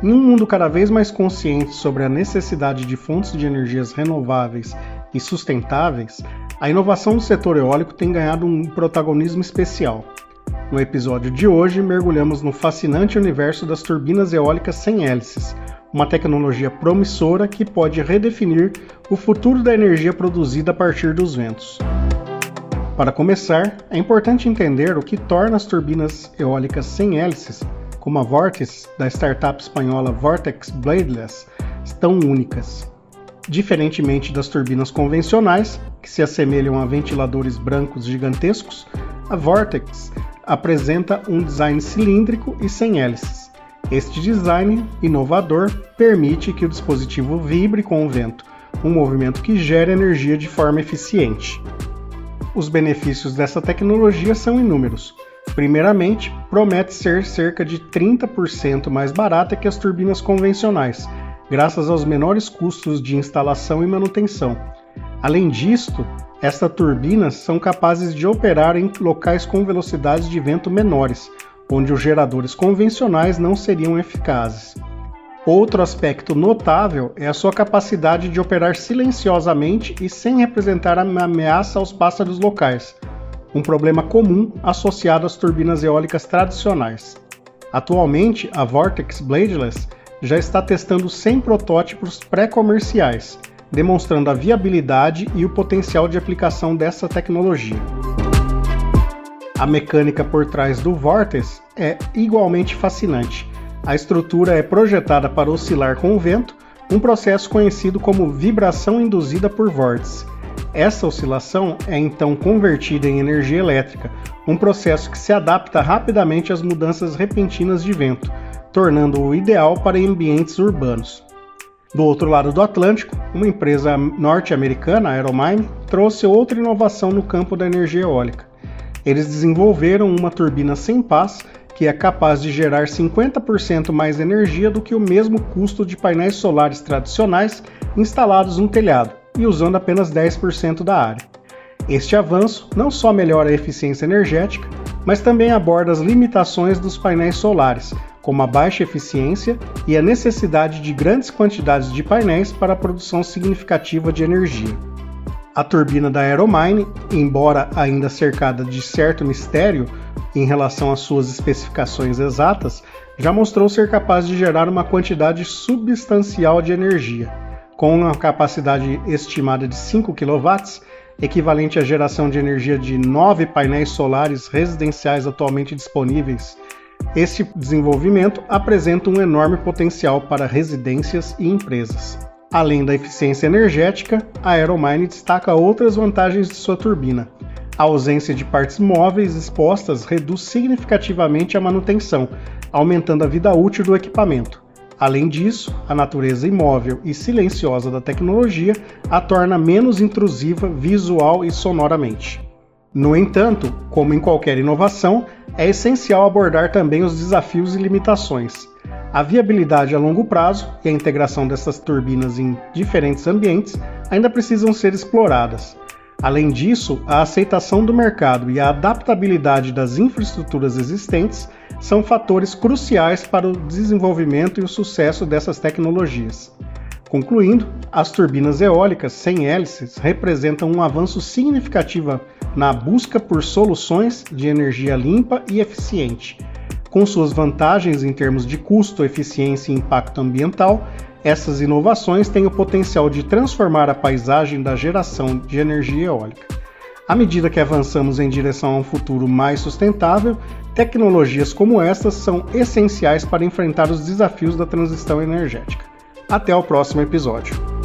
Em um mundo cada vez mais consciente sobre a necessidade de fontes de energias renováveis e sustentáveis, a inovação do setor eólico tem ganhado um protagonismo especial. No episódio de hoje, mergulhamos no fascinante universo das turbinas eólicas sem hélices, uma tecnologia promissora que pode redefinir o futuro da energia produzida a partir dos ventos. Para começar, é importante entender o que torna as turbinas eólicas sem hélices, como a Vortex da startup espanhola Vortex Bladeless, tão únicas. Diferentemente das turbinas convencionais, que se assemelham a ventiladores brancos gigantescos, a Vortex apresenta um design cilíndrico e sem hélices. Este design inovador permite que o dispositivo vibre com o vento, um movimento que gera energia de forma eficiente. Os benefícios dessa tecnologia são inúmeros. Primeiramente, promete ser cerca de 30% mais barata que as turbinas convencionais, graças aos menores custos de instalação e manutenção. Além disto, estas turbinas são capazes de operar em locais com velocidades de vento menores, onde os geradores convencionais não seriam eficazes. Outro aspecto notável é a sua capacidade de operar silenciosamente e sem representar ameaça aos pássaros locais, um problema comum associado às turbinas eólicas tradicionais. Atualmente, a Vortex Bladeless já está testando 100 protótipos pré-comerciais, demonstrando a viabilidade e o potencial de aplicação dessa tecnologia. A mecânica por trás do Vortex é igualmente fascinante a estrutura é projetada para oscilar com o vento, um processo conhecido como vibração induzida por vórtice. Essa oscilação é então convertida em energia elétrica, um processo que se adapta rapidamente às mudanças repentinas de vento, tornando-o ideal para ambientes urbanos. Do outro lado do Atlântico, uma empresa norte-americana, a Aeromine, trouxe outra inovação no campo da energia eólica. Eles desenvolveram uma turbina sem pás que é capaz de gerar 50% mais energia do que o mesmo custo de painéis solares tradicionais instalados no telhado e usando apenas 10% da área. Este avanço não só melhora a eficiência energética, mas também aborda as limitações dos painéis solares, como a baixa eficiência e a necessidade de grandes quantidades de painéis para a produção significativa de energia. A turbina da Aeromine, embora ainda cercada de certo mistério, em relação às suas especificações exatas, já mostrou ser capaz de gerar uma quantidade substancial de energia, com uma capacidade estimada de 5 kW, equivalente à geração de energia de 9 painéis solares residenciais atualmente disponíveis. Este desenvolvimento apresenta um enorme potencial para residências e empresas. Além da eficiência energética, a Aeromine destaca outras vantagens de sua turbina, a ausência de partes móveis expostas reduz significativamente a manutenção, aumentando a vida útil do equipamento. Além disso, a natureza imóvel e silenciosa da tecnologia a torna menos intrusiva visual e sonoramente. No entanto, como em qualquer inovação, é essencial abordar também os desafios e limitações. A viabilidade a longo prazo e a integração dessas turbinas em diferentes ambientes ainda precisam ser exploradas. Além disso, a aceitação do mercado e a adaptabilidade das infraestruturas existentes são fatores cruciais para o desenvolvimento e o sucesso dessas tecnologias. Concluindo, as turbinas eólicas sem hélices representam um avanço significativo na busca por soluções de energia limpa e eficiente. Com suas vantagens em termos de custo, eficiência e impacto ambiental, essas inovações têm o potencial de transformar a paisagem da geração de energia eólica. À medida que avançamos em direção a um futuro mais sustentável, tecnologias como estas são essenciais para enfrentar os desafios da transição energética. Até o próximo episódio.